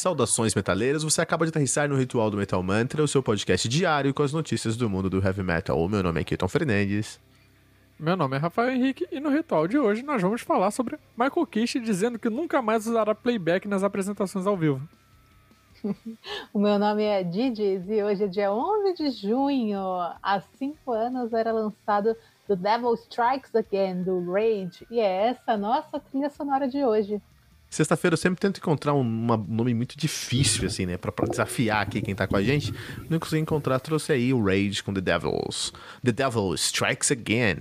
Saudações metaleiras, você acaba de aterrissar no Ritual do Metal Mantra, o seu podcast diário com as notícias do mundo do heavy metal. O meu nome é Keaton Fernandes. Meu nome é Rafael Henrique e no ritual de hoje nós vamos falar sobre Michael Kish dizendo que nunca mais usará playback nas apresentações ao vivo. o meu nome é Didis e hoje é dia 11 de junho. Há cinco anos era lançado The Devil Strikes Again, do Rage, e é essa a nossa trilha sonora de hoje. Sexta-feira eu sempre tento encontrar um uma, nome muito difícil, assim, né? Pra, pra, desafiar aqui quem tá com a gente. Não consegui encontrar, trouxe aí o Rage com The Devils. The Devil Strikes Again.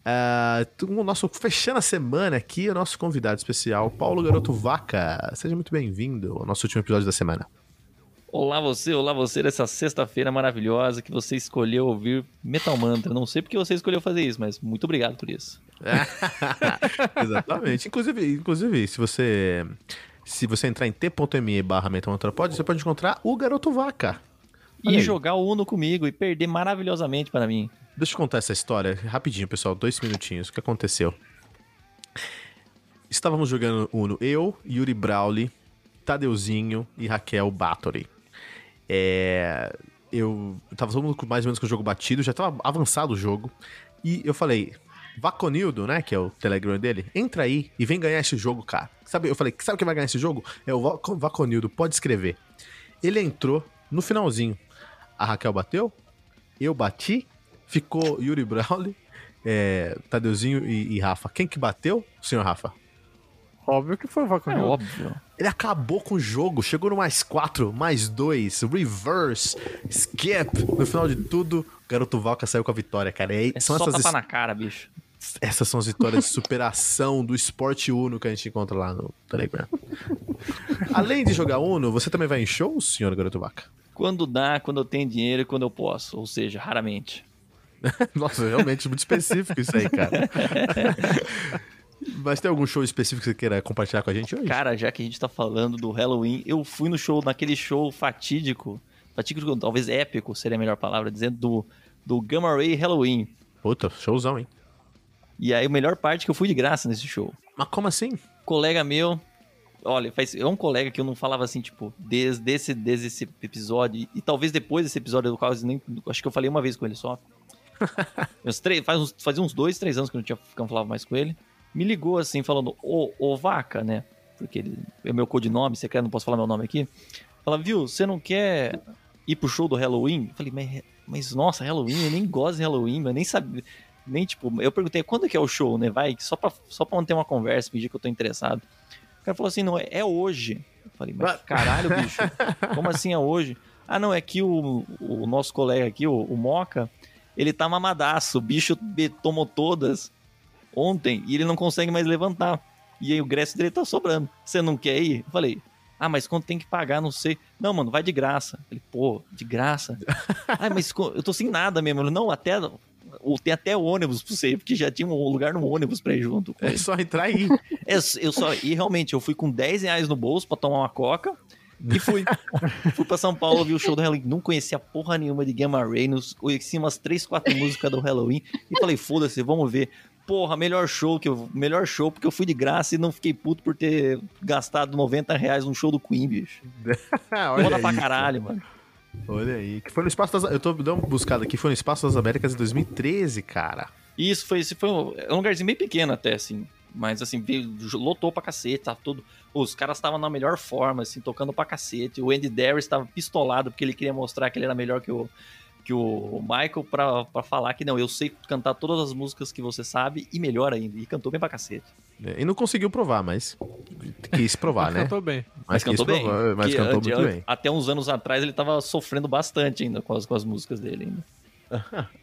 Uh, o nosso fechando a semana aqui, o nosso convidado especial, Paulo Garoto Vaca. Seja muito bem-vindo ao nosso último episódio da semana. Olá você, olá você dessa sexta-feira maravilhosa que você escolheu ouvir Metal Mantra. Não sei porque você escolheu fazer isso, mas muito obrigado por isso. Exatamente. Inclusive, inclusive, se você se você entrar em t.me barra Pod, você pode encontrar o Garoto Vaca. E jogar o Uno comigo e perder maravilhosamente para mim. Deixa eu contar essa história rapidinho, pessoal. Dois minutinhos. O que aconteceu? Estávamos jogando Uno, eu, Yuri Brawley, Tadeuzinho e Raquel Bathory. É, eu tava todo mundo mais ou menos com o jogo batido, já tava avançado o jogo. E eu falei, Vaconildo, né? Que é o Telegram dele, entra aí e vem ganhar esse jogo, cara. Sabe, eu falei, sabe quem vai ganhar esse jogo? É o Vaconildo, pode escrever. Ele entrou no finalzinho. A Raquel bateu, eu bati, ficou Yuri Brawley, é, Tadeuzinho e, e Rafa. Quem que bateu? Senhor Rafa. Óbvio que foi o Vaconil. É óbvio. Ele acabou com o jogo, chegou no mais 4, mais 2, reverse, skip. No final de tudo, o garoto Valka saiu com a vitória, cara. E é são só essas tapa na cara, bicho. Essas são as vitórias de superação do esporte Uno que a gente encontra lá no Telegram. Além de jogar Uno, você também vai em shows, senhor Garoto Vaca? Quando dá, quando eu tenho dinheiro e quando eu posso. Ou seja, raramente. Nossa, realmente muito específico isso aí, cara. Mas tem algum show específico que você queira compartilhar com a gente hoje? Cara, já que a gente tá falando do Halloween, eu fui no show, naquele show fatídico, fatídico, talvez épico seria a melhor palavra, dizendo do, do Gamma Ray Halloween. Puta, showzão, hein? E aí, a melhor parte é que eu fui de graça nesse show. Mas como assim? Colega meu, olha, faz, é um colega que eu não falava assim, tipo, desde esse, desde esse episódio, e, talvez depois desse episódio, do qual nem, acho que eu falei uma vez com ele só. três, faz, fazia uns dois, três anos que eu não, tinha, que eu não falava mais com ele me ligou assim, falando, ô, ô vaca, né? Porque ele é meu codinome, você quer, não posso falar meu nome aqui. Fala, viu, você não quer ir pro show do Halloween? Eu falei, mas, mas nossa, Halloween, eu nem gosto de Halloween, eu nem sabia. Nem tipo, eu perguntei quando que é o show, né? Vai, só pra, só pra manter uma conversa, pedir que eu tô interessado. O cara falou assim, não, é, é hoje. Eu falei, mas caralho, bicho, como assim é hoje? Ah, não, é que o, o nosso colega aqui, o, o Moca, ele tá mamadaço, o bicho tomou todas ontem e ele não consegue mais levantar. E aí o ingresso dele tá sobrando. Você não quer ir? Eu falei, ah, mas quando tem que pagar, não sei. Não, mano, vai de graça. Ele, pô, de graça? ah, mas eu tô sem nada mesmo. Ele, não, até. Tem até ônibus pra você, porque já tinha um lugar no ônibus pra ir junto. é só entrar aí. É, eu só, e realmente, eu fui com 10 reais no bolso pra tomar uma coca. E fui. fui pra São Paulo, vi o show do Halloween. Não conhecia porra nenhuma de Gamma Ray. Conheci umas 3, 4 músicas do Halloween. E falei, foda-se, vamos ver porra, melhor show que eu, melhor show porque eu fui de graça e não fiquei puto por ter gastado 90 reais num show do Queen, bicho. Foda pra caralho, mano. Olha aí, que foi no Espaço das... Eu tô dando uma buscada aqui, foi no Espaço das Américas em 2013, cara. Isso, foi, foi um, é um lugarzinho bem pequeno até, assim. Mas, assim, veio, lotou pra cacete, tá tudo... Os caras estavam na melhor forma, assim, tocando pra cacete. O Andy Darius estava pistolado porque ele queria mostrar que ele era melhor que o, que o Michael pra, pra falar que não, eu sei cantar todas as músicas que você sabe e melhor ainda. E cantou bem pra cacete. É, e não conseguiu provar, mas quis provar, né? Cantou bem. Mas, mas cantou bem. Provar, mas cantou muito bem. Até uns anos atrás ele tava sofrendo bastante ainda com as, com as músicas dele ainda.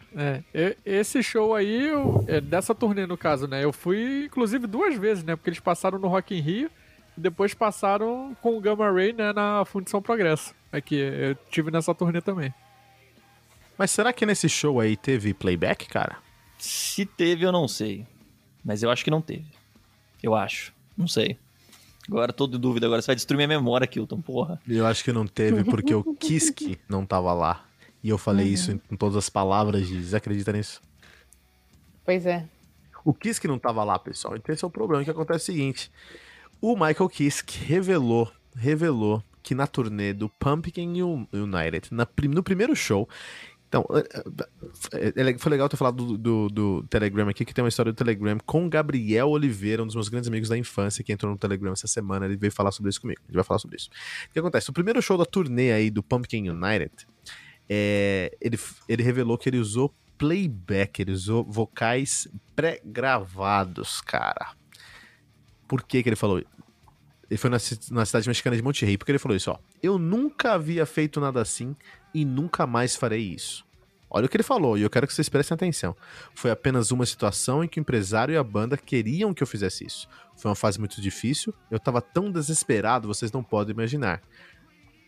É, esse show aí, eu, é, dessa turnê no caso, né? Eu fui, inclusive, duas vezes, né? Porque eles passaram no Rock in Rio e depois passaram com o Gamma Ray, né? Na Fundição Progresso. Aqui, eu tive nessa turnê também. Mas será que nesse show aí teve playback, cara? Se teve, eu não sei. Mas eu acho que não teve. Eu acho. Não sei. Agora tô de dúvida, agora você vai destruir minha memória, Kilton, porra. Eu acho que não teve porque o Kiski não tava lá. E eu falei uhum. isso em, em, todas as palavras, de Você acredita nisso? Pois é. O Kiske não tava lá, pessoal. Então esse é o problema. O que acontece é o seguinte: o Michael Kiske revelou revelou que na turnê do Pumpkin United, na, no primeiro show, então, é, é, foi legal ter falado do, do, do, Telegram aqui, que tem uma história do Telegram com Gabriel Oliveira, um dos meus grandes amigos da infância, que entrou no Telegram essa semana. Ele veio falar sobre isso comigo. Ele vai falar sobre isso. O que acontece? O primeiro show da turnê aí do Pumpkin United, é, ele, ele revelou que ele usou playback, ele usou vocais pré-gravados, cara. Por que, que ele falou ele foi na, na, cidade mexicana de Monte Rey, porque ele falou isso, ó. Eu nunca havia feito nada assim e nunca mais farei isso. Olha o que ele falou, e eu quero que vocês prestem atenção. Foi apenas uma situação em que o empresário e a banda queriam que eu fizesse isso. Foi uma fase muito difícil, eu tava tão desesperado, vocês não podem imaginar.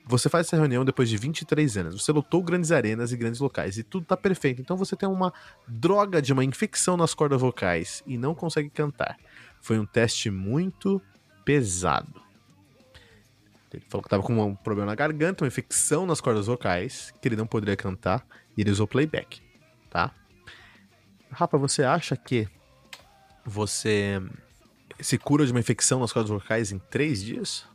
Você faz essa reunião depois de 23 anos, você lutou grandes arenas e grandes locais, e tudo tá perfeito. Então você tem uma droga de uma infecção nas cordas vocais e não consegue cantar. Foi um teste muito pesado. Ele falou que tava com um problema na garganta, uma infecção nas cordas vocais, que ele não poderia cantar, e ele usou playback, tá? Rafa, você acha que você se cura de uma infecção nas cordas vocais em três dias?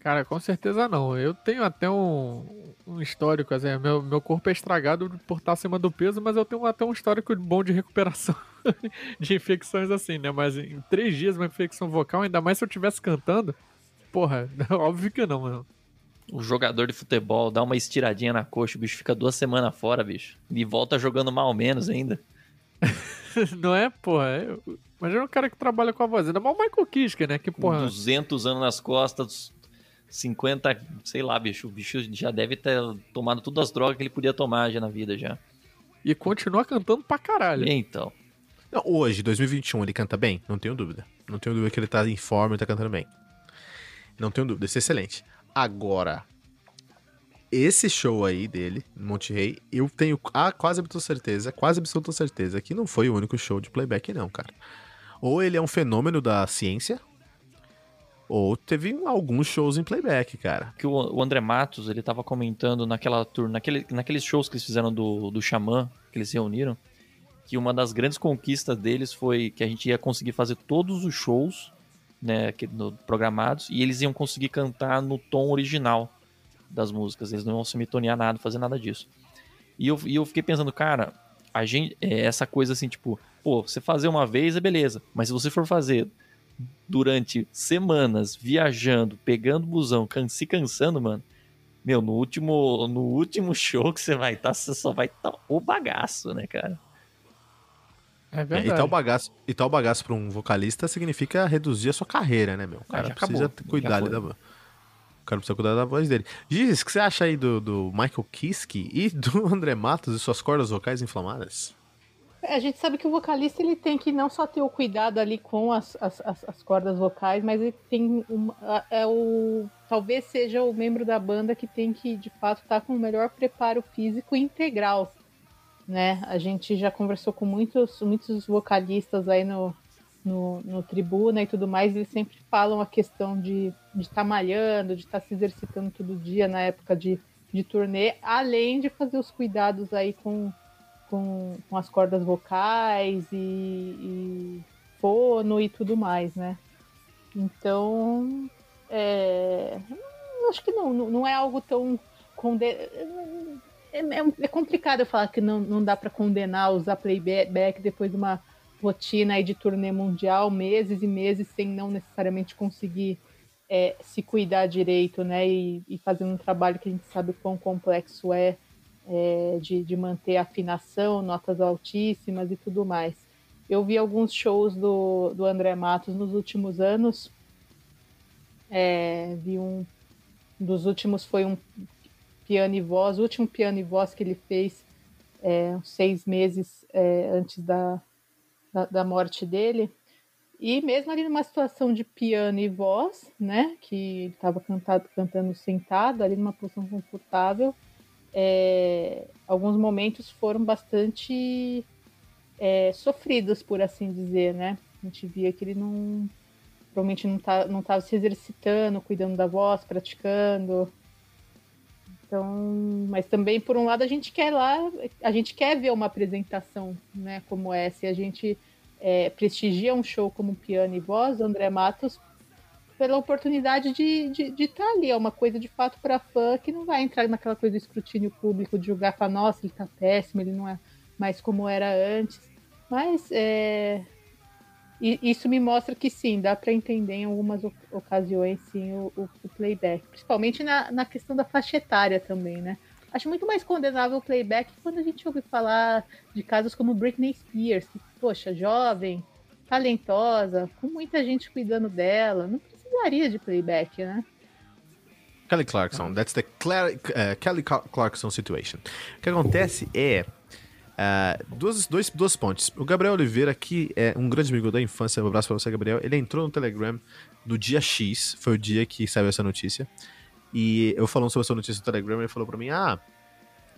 Cara, com certeza não. Eu tenho até um, um histórico, assim, meu, meu corpo é estragado por estar acima do peso, mas eu tenho até um histórico bom de recuperação de infecções assim, né? Mas em três dias uma infecção vocal, ainda mais se eu estivesse cantando, porra, óbvio que não, mano. O jogador de futebol dá uma estiradinha na coxa, o bicho fica duas semanas fora, bicho. E volta jogando mal menos ainda. não é, porra? É... Imagina um cara que trabalha com a voz. Ainda mais o Michael Kiske, né? Que, porra... Com 200 anos nas costas, 50, sei lá, bicho. O bicho já deve ter tomado todas as drogas que ele podia tomar já na vida já. E continua cantando pra caralho. Então. Não, hoje, 2021, ele canta bem? Não tenho dúvida. Não tenho dúvida que ele tá em forma e tá cantando bem. Não tenho dúvida, isso é excelente. Agora, esse show aí dele, Monte Rei, eu tenho a quase absoluta certeza, quase absoluta certeza que não foi o único show de playback, não, cara. Ou ele é um fenômeno da ciência, ou teve alguns shows em playback, cara. Que o André Matos, ele tava comentando naquela tour, naquele, naqueles shows que eles fizeram do, do Xamã, que eles se reuniram, que uma das grandes conquistas deles foi que a gente ia conseguir fazer todos os shows, né, que, no, programados, e eles iam conseguir cantar no tom original das músicas, eles não iam semitonear nada, fazer nada disso. E eu, e eu fiquei pensando, cara, a gente, é essa coisa assim, tipo, pô, você fazer uma vez é beleza, mas se você for fazer durante semanas viajando, pegando busão, can se cansando, mano. Meu, no último, no último show que você vai estar, tá, você só vai estar tá o bagaço, né, cara? É verdade. É, e tal bagaço, e tal bagaço pra um vocalista significa reduzir a sua carreira, né, meu? O cara ah, precisa acabou. cuidar da O cara precisa cuidar da voz dele. Diz, o que você acha aí do, do Michael Kiske e do André Matos e suas cordas vocais inflamadas? É, a gente sabe que o vocalista ele tem que não só ter o cuidado ali com as, as, as cordas vocais, mas ele tem é o talvez seja o membro da banda que tem que de fato estar tá com o melhor preparo físico integral, né? A gente já conversou com muitos muitos vocalistas aí no, no, no tribuna e tudo mais, eles sempre falam a questão de estar tá malhando, de estar tá se exercitando todo dia na época de, de turnê, além de fazer os cuidados aí com com, com as cordas vocais e, e fono e tudo mais, né? Então, é, acho que não, não é algo tão conde... é, é, é, complicado eu falar que não, não dá para condenar usar playback depois de uma rotina aí de turnê mundial, meses e meses sem não necessariamente conseguir é, se cuidar direito, né? E, e fazendo um trabalho que a gente sabe o quão complexo é é, de, de manter afinação, notas altíssimas e tudo mais. Eu vi alguns shows do, do André Matos nos últimos anos. É, vi um dos últimos foi um piano e voz, o último piano e voz que ele fez é, seis meses é, antes da, da, da, morte dele. E mesmo ali numa situação de piano e voz, né, que estava cantando sentado, ali numa posição confortável, é, alguns momentos foram bastante é, sofridos, por assim dizer, né? A gente via que ele não provavelmente não tá, não estava se exercitando, cuidando da voz, praticando. Então, mas também por um lado a gente quer lá, a gente quer ver uma apresentação, né, como essa. E a gente é, prestigia um show como piano e voz, André Matos pela oportunidade de estar de, de tá ali. É uma coisa de fato para fã que não vai entrar naquela coisa do escrutínio público de julgar, falar, nossa, ele tá péssimo, ele não é mais como era antes. Mas é, isso me mostra que sim, dá para entender em algumas ocasiões sim o, o, o playback, principalmente na, na questão da faixa etária também, né? Acho muito mais condenável o playback quando a gente ouve falar de casos como Britney Spears, que, poxa, jovem, talentosa, com muita gente cuidando dela, não precisaria de playback, né? Kelly Clarkson, that's the Cla uh, Kelly Clarkson situation. O que acontece é uh, duas, dois, duas pontes. O Gabriel Oliveira, que é um grande amigo da infância, um abraço pra você, Gabriel. Ele entrou no Telegram no dia X, foi o dia que saiu essa notícia. E eu falando sobre essa notícia no Telegram, ele falou pra mim: Ah,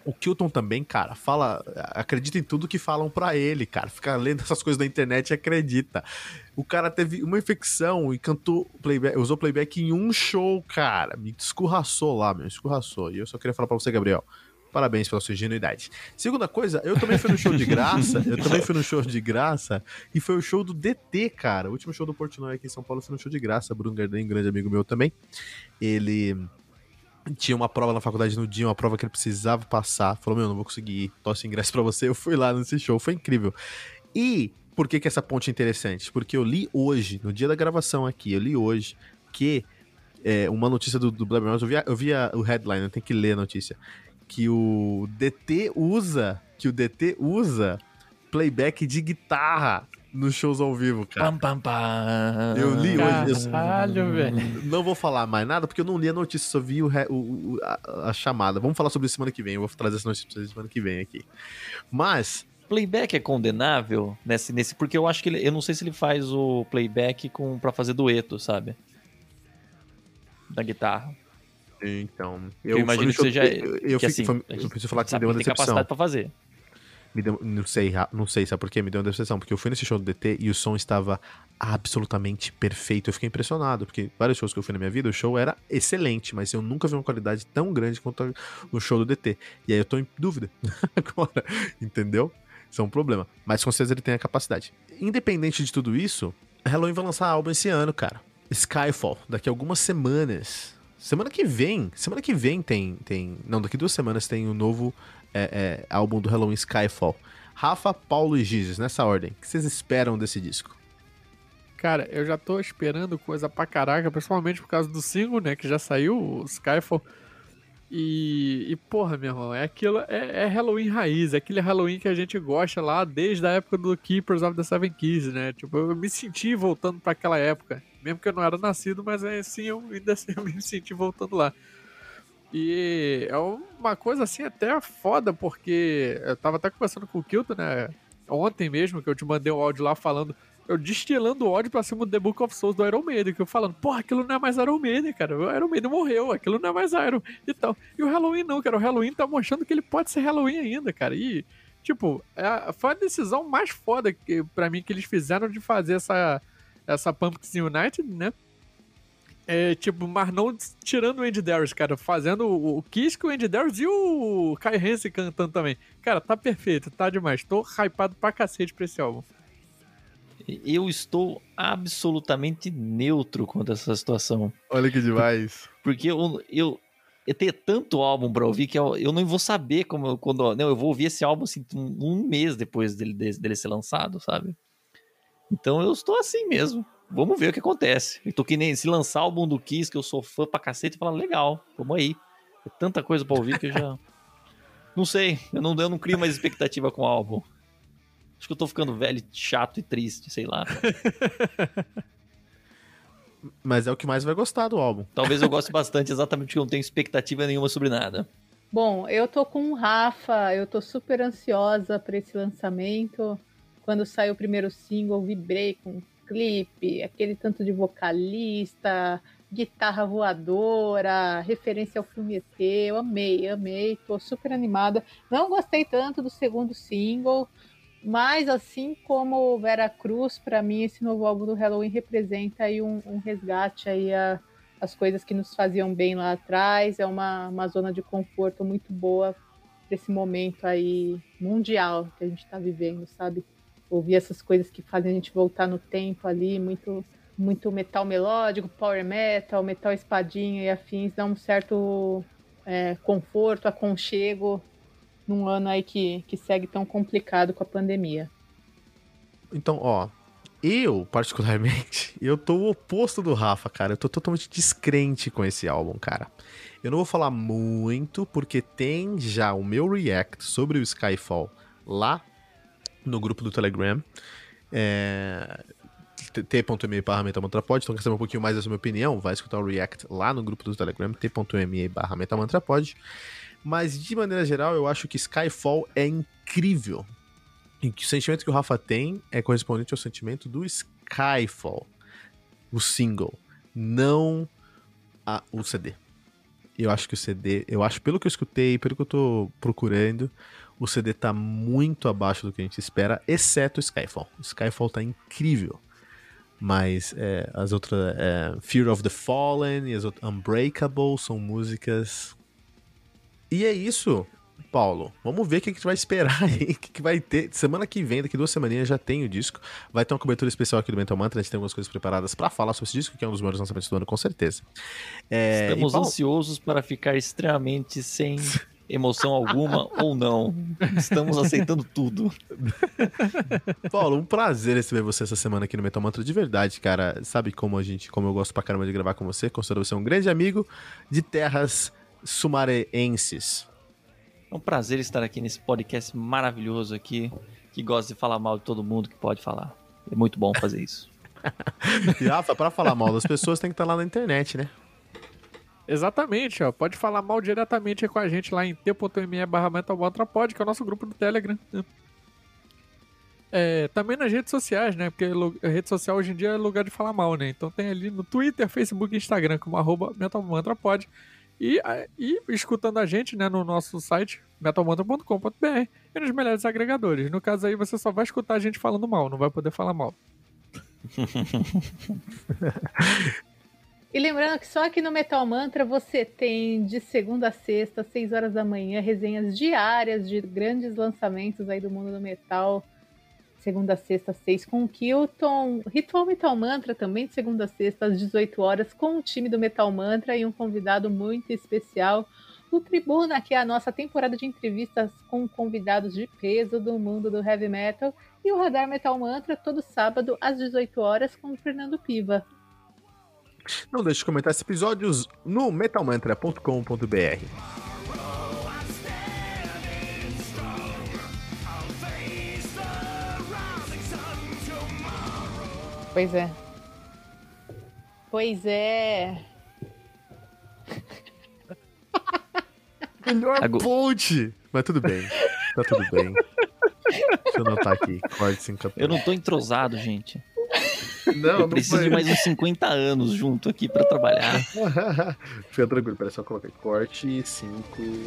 o Kilton também, cara, fala. Acredita em tudo que falam para ele, cara. Fica lendo essas coisas da internet e acredita. O cara teve uma infecção e cantou playback, usou playback em um show, cara. Me escurraçou lá, meu, escurraçou. E eu só queria falar pra você, Gabriel. Parabéns pela sua ingenuidade. Segunda coisa, eu também fui no show de graça. eu também fui no show de graça. E foi o show do DT, cara. O último show do Portnoy aqui em São Paulo foi no show de graça. Bruno um grande amigo meu também. Ele tinha uma prova na faculdade no dia, uma prova que ele precisava passar. Falou, meu, não vou conseguir ir, tosse ingresso pra você. Eu fui lá nesse show, foi incrível. E por que, que essa ponte é interessante? Porque eu li hoje, no dia da gravação aqui, eu li hoje que é, uma notícia do, do eu vi, eu vi a, o headline, eu tenho que ler a notícia, que o DT usa, que o DT usa playback de guitarra nos shows ao vivo, cara. Pam, pam, pam. Eu li hoje. Caralho, velho. Não vou falar mais nada, porque eu não li a notícia, só vi o, o a, a, chamada. Vamos falar sobre isso semana que vem. Eu vou trazer essa notícia pra vocês semana que vem aqui. Mas. Playback é condenável nesse, nesse porque eu acho que ele, eu não sei se ele faz o playback com para fazer dueto, sabe? Da guitarra. Então, eu, eu imagino que seja eu, eu, que, assim, foi, eu preciso falar que me deu uma decepção. capacidade para fazer me deu, não sei, não sei, sabe por quê? Me deu uma decepção, porque eu fui nesse show do DT e o som estava absolutamente perfeito. Eu fiquei impressionado, porque vários shows que eu fui na minha vida, o show era excelente, mas eu nunca vi uma qualidade tão grande quanto o show do DT. E aí eu tô em dúvida agora, entendeu? Isso é um problema. Mas com certeza ele tem a capacidade. Independente de tudo isso, Halloween vai lançar álbum esse ano, cara. Skyfall, daqui a algumas semanas. Semana que vem, semana que vem tem, tem, não, daqui duas semanas tem o um novo é, é, álbum do Halloween Skyfall. Rafa, Paulo e Gizes, nessa ordem. O que vocês esperam desse disco? Cara, eu já tô esperando coisa pra caraca, principalmente por causa do single, né, que já saiu, o Skyfall. E, e porra, meu irmão, é aquilo, é, é, Halloween raiz, é aquele Halloween que a gente gosta lá desde a época do Keepers of the Seven Keys, né? Tipo, eu me senti voltando para aquela época, mesmo que eu não era nascido, mas é assim, eu ainda assim, eu me senti voltando lá. E é uma coisa assim até foda, porque eu tava até conversando com o Kilton, né? Ontem mesmo, que eu te mandei um áudio lá falando, eu destilando ódio pra cima do The Book of Souls do Iron Maiden, que eu falando, porra, aquilo não é mais Iron Maiden, cara. O Iron Maiden morreu, aquilo não é mais Iron e tal. E o Halloween não, cara. O Halloween tá mostrando que ele pode ser Halloween ainda, cara. E, tipo, é, foi a decisão mais foda que, pra mim que eles fizeram de fazer essa, essa Pumpkins United, né? É, tipo, mas não tirando o Andy Darius, cara, fazendo o, Kiss com o Andy Darius e o Kai Hansen cantando também. Cara, tá perfeito, tá demais. Tô hypado pra cacete pra esse álbum. Eu estou absolutamente neutro quanto a essa situação. Olha que demais. Porque eu, eu, eu tenho tanto álbum pra ouvir que eu, eu não vou saber como eu, quando. Não, eu vou ouvir esse álbum assim, um, um mês depois dele, dele ser lançado, sabe? Então eu estou assim mesmo vamos ver o que acontece. Eu tô que nem se lançar o álbum do Kiss, que eu sou fã pra cacete, e falar, legal, vamos aí. É tanta coisa pra ouvir que eu já. não sei, eu não, eu não crio mais expectativa com o álbum. Acho que eu tô ficando velho, chato e triste, sei lá. Mas é o que mais vai gostar do álbum. Talvez eu goste bastante, exatamente porque eu não tenho expectativa nenhuma sobre nada. Bom, eu tô com o Rafa, eu tô super ansiosa para esse lançamento. Quando saiu o primeiro single, vibrei com clipe, aquele tanto de vocalista, guitarra voadora, referência ao filme ET. Eu amei, amei, tô super animada. Não gostei tanto do segundo single, mas assim como Vera Cruz, para mim esse novo álbum do Halloween representa aí um, um resgate aí a, as coisas que nos faziam bem lá atrás. É uma, uma zona de conforto muito boa para esse momento aí mundial que a gente está vivendo, sabe? ouvir essas coisas que fazem a gente voltar no tempo ali, muito muito metal melódico, power metal, metal espadinha e afins, dá um certo é, conforto, aconchego num ano aí que, que segue tão complicado com a pandemia. Então, ó, eu, particularmente, eu tô o oposto do Rafa, cara. Eu tô totalmente descrente com esse álbum, cara. Eu não vou falar muito, porque tem já o meu react sobre o Skyfall lá no grupo do Telegram. É, t.me barra metamantrapod, então quer saber um pouquinho mais da sua opinião, vai escutar o React lá no grupo do Telegram, t.me barra metamantrapod. Mas, de maneira geral, eu acho que Skyfall é incrível. E o sentimento que o Rafa tem é correspondente ao sentimento do Skyfall, o single, não a, o CD. Eu acho que o CD, eu acho, pelo que eu escutei, pelo que eu tô procurando, o CD tá muito abaixo do que a gente espera, exceto o Skyfall. O Skyfall tá incrível. Mas é, as outras. É, Fear of the Fallen e as outras. Unbreakable são músicas. E é isso, Paulo. Vamos ver o que a gente vai esperar aí. O que, vai ter. Semana que vem, daqui duas semaninhas, já tem o disco. Vai ter uma cobertura especial aqui do Mental Mantra. A gente tem algumas coisas preparadas para falar sobre esse disco, que é um dos maiores lançamentos do ano, com certeza. É, Estamos Paulo... ansiosos para ficar extremamente sem emoção alguma ou não. Estamos aceitando tudo. Paulo, um prazer receber você essa semana aqui no Metal Mantra de verdade, cara. Sabe como a gente, como eu gosto pra caramba de gravar com você, considero você um grande amigo de terras sumareenses. É um prazer estar aqui nesse podcast maravilhoso aqui, que gosta de falar mal de todo mundo que pode falar. É muito bom fazer isso. e Rafa, pra falar mal das pessoas tem que estar lá na internet, né? Exatamente, ó. Pode falar mal diretamente com a gente lá em t.me barra metalbotrapod, que é o nosso grupo do Telegram. É, também nas redes sociais, né? Porque a rede social hoje em dia é lugar de falar mal, né? Então tem ali no Twitter, Facebook e Instagram como arroba metalmantrapod. E, e escutando a gente né, no nosso site metalmantra.com.br e nos melhores agregadores. No caso aí, você só vai escutar a gente falando mal, não vai poder falar mal. E lembrando que só aqui no Metal Mantra você tem de segunda a sexta, às 6 horas da manhã, resenhas diárias de grandes lançamentos aí do mundo do metal. Segunda a sexta, 6 com o Kilton. Ritual Metal Mantra também de segunda a sexta, às 18 horas, com o time do Metal Mantra e um convidado muito especial. O Tribuna, que é a nossa temporada de entrevistas com convidados de peso do mundo do heavy metal. E o Radar Metal Mantra, todo sábado, às 18 horas, com o Fernando Piva. Não deixe de comentar esses episódios no metalmantra.com.br. Pois é. Pois é. Melhor Agora... ponte! Mas tudo bem. Tá tudo bem. Deixa eu anotar aqui. Corte 5 Eu não tô entrosado, gente. Não, eu preciso de mais uns 50 anos junto aqui para trabalhar. Fica tranquilo, peraí, só colocar corte 5. E